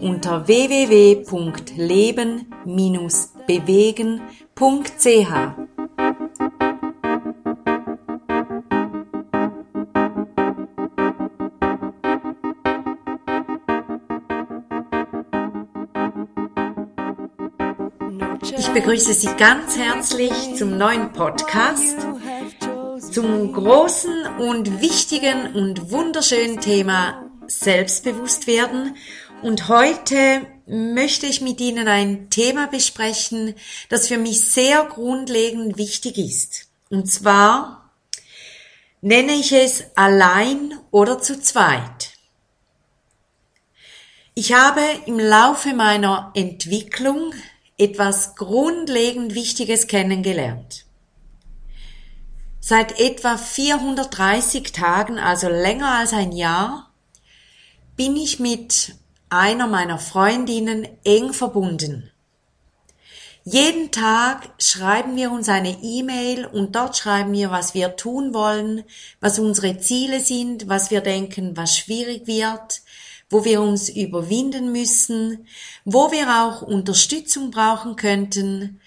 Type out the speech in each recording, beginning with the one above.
unter www.leben-bewegen.ch. Ich begrüße Sie ganz herzlich zum neuen Podcast, zum großen und wichtigen und wunderschönen Thema Selbstbewusst werden und heute möchte ich mit Ihnen ein Thema besprechen, das für mich sehr grundlegend wichtig ist. Und zwar nenne ich es allein oder zu zweit. Ich habe im Laufe meiner Entwicklung etwas grundlegend Wichtiges kennengelernt. Seit etwa 430 Tagen, also länger als ein Jahr, bin ich mit einer meiner Freundinnen eng verbunden. Jeden Tag schreiben wir uns eine E-Mail und dort schreiben wir, was wir tun wollen, was unsere Ziele sind, was wir denken, was schwierig wird, wo wir uns überwinden müssen, wo wir auch Unterstützung brauchen könnten,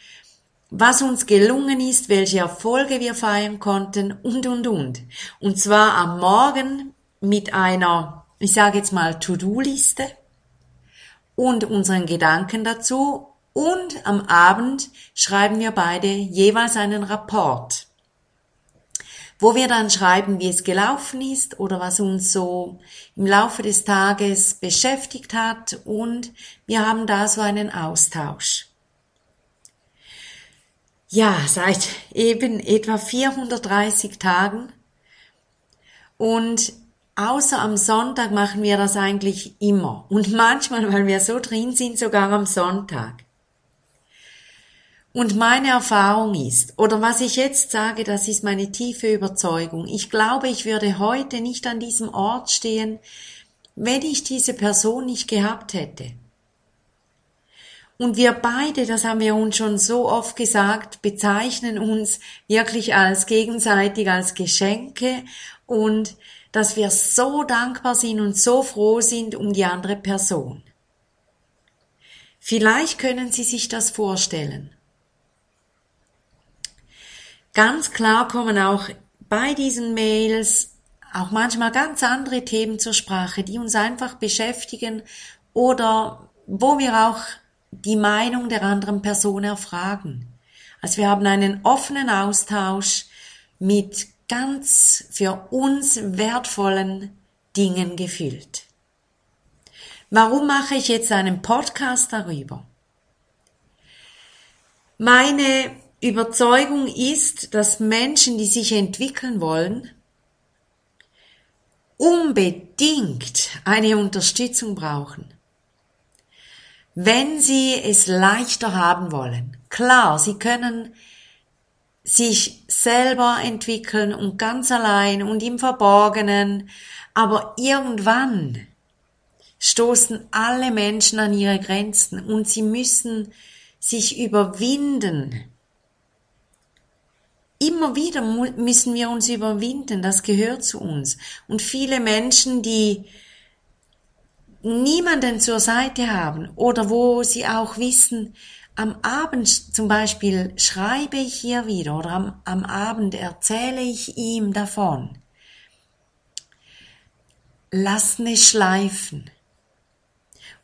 was uns gelungen ist, welche Erfolge wir feiern konnten und, und, und. Und zwar am Morgen mit einer, ich sage jetzt mal, To-Do-Liste und unseren Gedanken dazu. Und am Abend schreiben wir beide jeweils einen Rapport, wo wir dann schreiben, wie es gelaufen ist oder was uns so im Laufe des Tages beschäftigt hat. Und wir haben da so einen Austausch. Ja, seit eben etwa 430 Tagen. Und Außer am Sonntag machen wir das eigentlich immer. Und manchmal, weil wir so drin sind, sogar am Sonntag. Und meine Erfahrung ist, oder was ich jetzt sage, das ist meine tiefe Überzeugung. Ich glaube, ich würde heute nicht an diesem Ort stehen, wenn ich diese Person nicht gehabt hätte. Und wir beide, das haben wir uns schon so oft gesagt, bezeichnen uns wirklich als gegenseitig als Geschenke und dass wir so dankbar sind und so froh sind um die andere Person. Vielleicht können Sie sich das vorstellen. Ganz klar kommen auch bei diesen Mails auch manchmal ganz andere Themen zur Sprache, die uns einfach beschäftigen oder wo wir auch die Meinung der anderen Person erfragen. Also wir haben einen offenen Austausch mit ganz für uns wertvollen Dingen gefüllt. Warum mache ich jetzt einen Podcast darüber? Meine Überzeugung ist, dass Menschen, die sich entwickeln wollen, unbedingt eine Unterstützung brauchen. Wenn sie es leichter haben wollen. Klar, sie können sich selber entwickeln und ganz allein und im Verborgenen, aber irgendwann stoßen alle Menschen an ihre Grenzen und sie müssen sich überwinden. Immer wieder müssen wir uns überwinden, das gehört zu uns. Und viele Menschen, die niemanden zur Seite haben oder wo sie auch wissen, am Abend zum Beispiel schreibe ich hier wieder oder am, am Abend erzähle ich ihm davon. Lass es schleifen.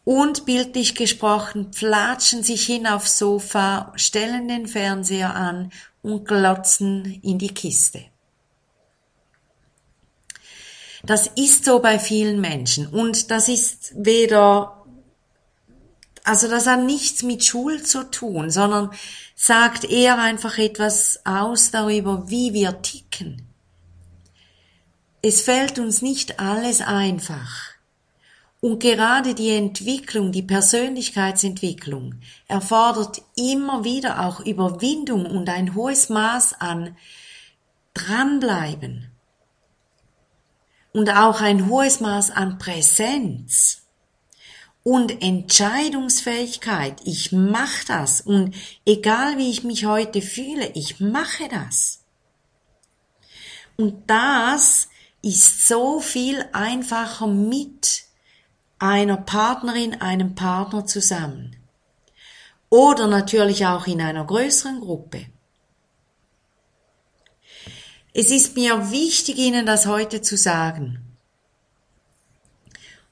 Und bildlich gesprochen flatschen sich hin aufs Sofa, stellen den Fernseher an und glotzen in die Kiste. Das ist so bei vielen Menschen und das ist weder also das hat nichts mit Schuld zu tun, sondern sagt eher einfach etwas aus darüber, wie wir ticken. Es fällt uns nicht alles einfach. Und gerade die Entwicklung, die Persönlichkeitsentwicklung erfordert immer wieder auch Überwindung und ein hohes Maß an dranbleiben. Und auch ein hohes Maß an Präsenz und Entscheidungsfähigkeit. Ich mache das und egal wie ich mich heute fühle, ich mache das. Und das ist so viel einfacher mit einer Partnerin, einem Partner zusammen. Oder natürlich auch in einer größeren Gruppe. Es ist mir wichtig, Ihnen das heute zu sagen.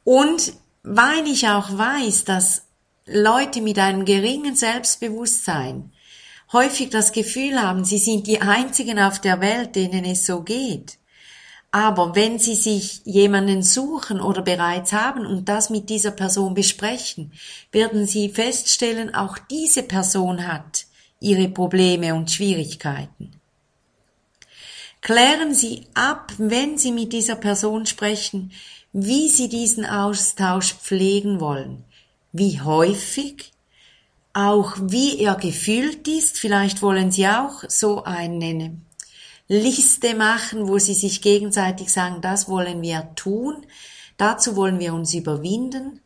Und weil ich auch weiß, dass Leute mit einem geringen Selbstbewusstsein häufig das Gefühl haben, sie sind die einzigen auf der Welt, denen es so geht. Aber wenn Sie sich jemanden suchen oder bereits haben und das mit dieser Person besprechen, werden Sie feststellen, auch diese Person hat ihre Probleme und Schwierigkeiten. Klären Sie ab, wenn Sie mit dieser Person sprechen, wie Sie diesen Austausch pflegen wollen, wie häufig, auch wie er gefühlt ist. Vielleicht wollen Sie auch so eine Liste machen, wo Sie sich gegenseitig sagen, das wollen wir tun, dazu wollen wir uns überwinden.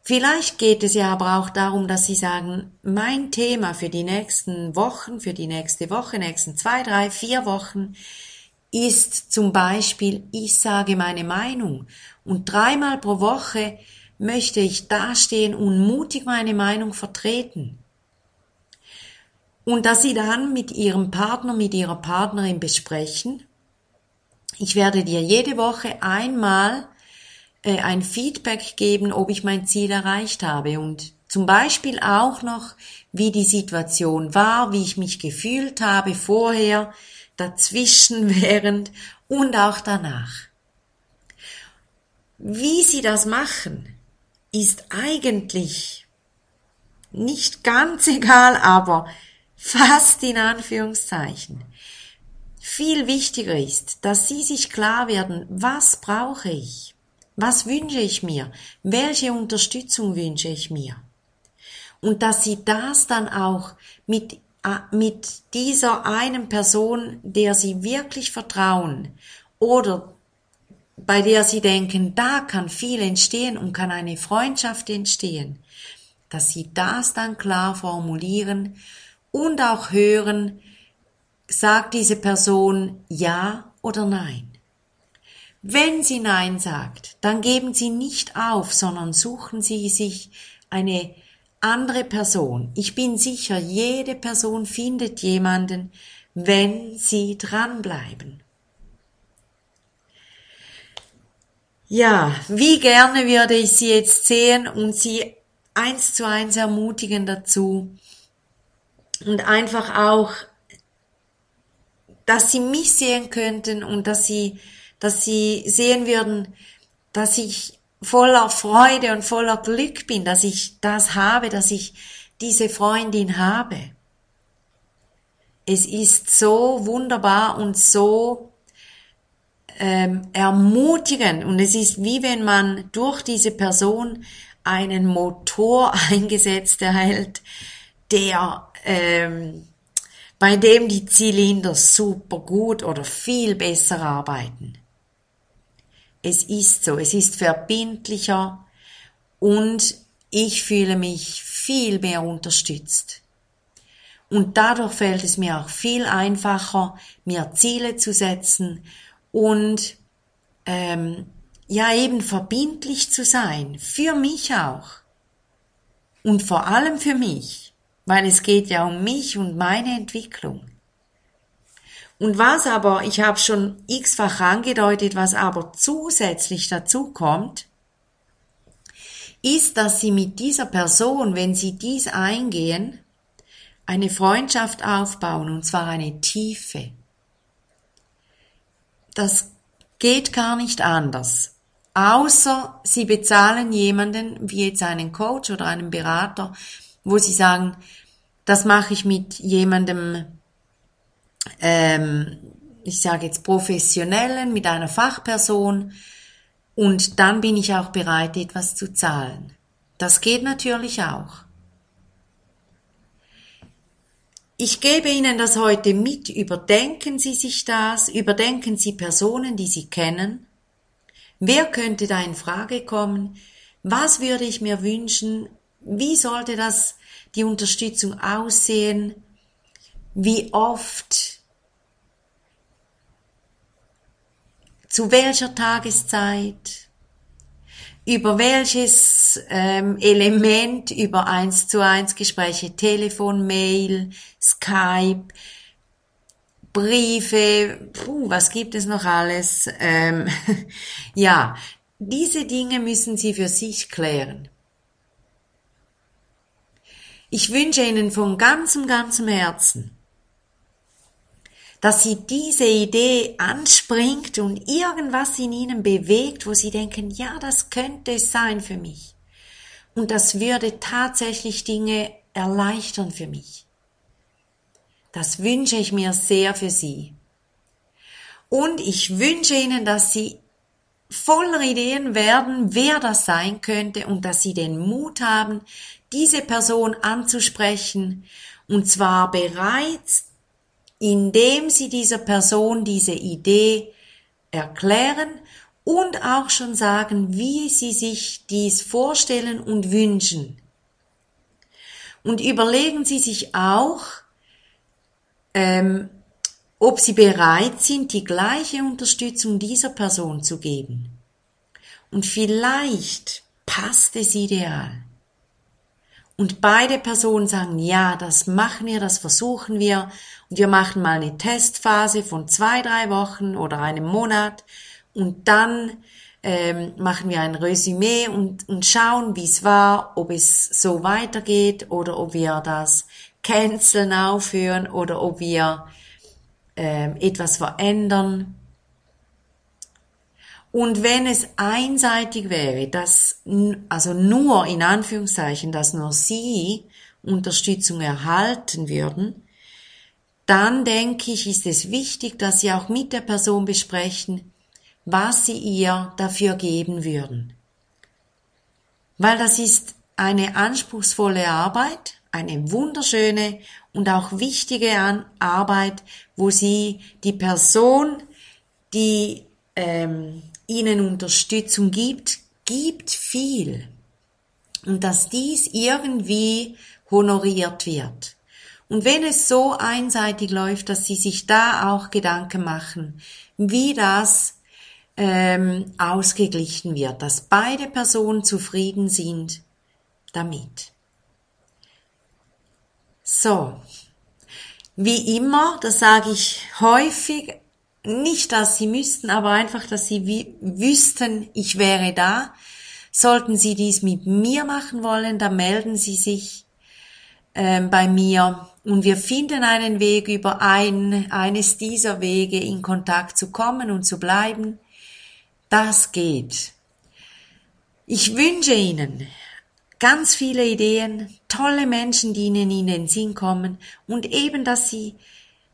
Vielleicht geht es ja aber auch darum, dass Sie sagen, mein Thema für die nächsten Wochen, für die nächste Woche, nächsten zwei, drei, vier Wochen ist zum Beispiel, ich sage meine Meinung und dreimal pro Woche möchte ich dastehen und mutig meine Meinung vertreten. Und dass Sie dann mit Ihrem Partner, mit Ihrer Partnerin besprechen, ich werde dir jede Woche einmal äh, ein Feedback geben, ob ich mein Ziel erreicht habe und zum Beispiel auch noch, wie die Situation war, wie ich mich gefühlt habe vorher, dazwischen, während und auch danach. Wie Sie das machen, ist eigentlich nicht ganz egal, aber fast in Anführungszeichen. Viel wichtiger ist, dass Sie sich klar werden, was brauche ich? Was wünsche ich mir? Welche Unterstützung wünsche ich mir? Und dass Sie das dann auch mit, mit dieser einen Person, der Sie wirklich vertrauen oder bei der Sie denken, da kann viel entstehen und kann eine Freundschaft entstehen, dass Sie das dann klar formulieren und auch hören, sagt diese Person ja oder nein. Wenn sie Nein sagt, dann geben Sie nicht auf, sondern suchen Sie sich eine andere Person. Ich bin sicher, jede Person findet jemanden, wenn Sie dranbleiben. Ja, wie gerne würde ich Sie jetzt sehen und Sie eins zu eins ermutigen dazu und einfach auch, dass Sie mich sehen könnten und dass Sie, dass Sie sehen würden, dass ich voller Freude und voller Glück bin, dass ich das habe, dass ich diese Freundin habe. Es ist so wunderbar und so ähm, ermutigen und es ist wie wenn man durch diese Person einen Motor eingesetzt erhält, der ähm, bei dem die Zylinder super gut oder viel besser arbeiten. Es ist so, es ist verbindlicher und ich fühle mich viel mehr unterstützt. Und dadurch fällt es mir auch viel einfacher, mir Ziele zu setzen und ähm, ja eben verbindlich zu sein, für mich auch. Und vor allem für mich, weil es geht ja um mich und meine Entwicklung. Und was aber, ich habe schon x-fach angedeutet, was aber zusätzlich dazu kommt, ist, dass Sie mit dieser Person, wenn Sie dies eingehen, eine Freundschaft aufbauen, und zwar eine tiefe. Das geht gar nicht anders. Außer Sie bezahlen jemanden, wie jetzt einen Coach oder einen Berater, wo Sie sagen, das mache ich mit jemandem, ähm, ich sage jetzt professionellen, mit einer Fachperson, Und dann bin ich auch bereit, etwas zu zahlen. Das geht natürlich auch. Ich gebe Ihnen das heute mit. Überdenken Sie sich das, überdenken Sie Personen, die Sie kennen. Wer könnte da in Frage kommen? Was würde ich mir wünschen? Wie sollte das die Unterstützung aussehen? Wie oft? Zu welcher Tageszeit? Über welches ähm, Element, über eins zu eins Gespräche, Telefon, Mail, Skype, Briefe, puh, was gibt es noch alles? Ähm, ja, diese Dinge müssen Sie für sich klären. Ich wünsche Ihnen von ganzem, ganzem Herzen, dass Sie diese Idee anspringt und irgendwas in Ihnen bewegt, wo Sie denken, ja, das könnte es sein für mich. Und das würde tatsächlich Dinge erleichtern für mich. Das wünsche ich mir sehr für Sie. Und ich wünsche Ihnen, dass Sie voller Ideen werden, wer das sein könnte und dass Sie den Mut haben, diese Person anzusprechen und zwar bereits, indem Sie dieser Person diese Idee erklären und auch schon sagen, wie Sie sich dies vorstellen und wünschen. Und überlegen Sie sich auch, ähm, ob sie bereit sind, die gleiche Unterstützung dieser Person zu geben. Und vielleicht passt es ideal. Und beide Personen sagen, ja, das machen wir, das versuchen wir. Wir machen mal eine Testphase von zwei, drei Wochen oder einem Monat. Und dann ähm, machen wir ein Resümee und, und schauen, wie es war, ob es so weitergeht oder ob wir das canceln aufhören oder ob wir ähm, etwas verändern. Und wenn es einseitig wäre, dass, also nur in Anführungszeichen, dass nur Sie Unterstützung erhalten würden, dann denke ich, ist es wichtig, dass Sie auch mit der Person besprechen, was Sie ihr dafür geben würden. Weil das ist eine anspruchsvolle Arbeit, eine wunderschöne und auch wichtige Arbeit, wo Sie die Person, die ähm, Ihnen Unterstützung gibt, gibt viel. Und dass dies irgendwie honoriert wird. Und wenn es so einseitig läuft, dass Sie sich da auch Gedanken machen, wie das ähm, ausgeglichen wird, dass beide Personen zufrieden sind damit. So, wie immer, das sage ich häufig, nicht, dass Sie müssten, aber einfach, dass Sie wüssten, ich wäre da. Sollten Sie dies mit mir machen wollen, dann melden Sie sich ähm, bei mir und wir finden einen Weg über ein, eines dieser Wege in Kontakt zu kommen und zu bleiben. Das geht. Ich wünsche Ihnen ganz viele Ideen, tolle Menschen, die Ihnen in den Sinn kommen und eben, dass Sie,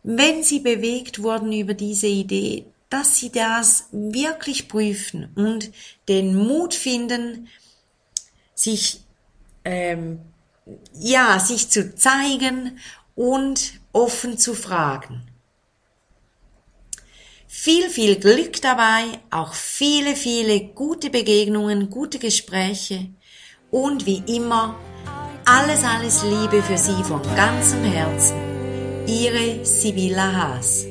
wenn Sie bewegt wurden über diese Idee, dass Sie das wirklich prüfen und den Mut finden, sich ähm, ja sich zu zeigen und offen zu fragen. Viel, viel Glück dabei, auch viele, viele gute Begegnungen, gute Gespräche und wie immer alles, alles Liebe für Sie von ganzem Herzen. Ihre Sibylla Haas.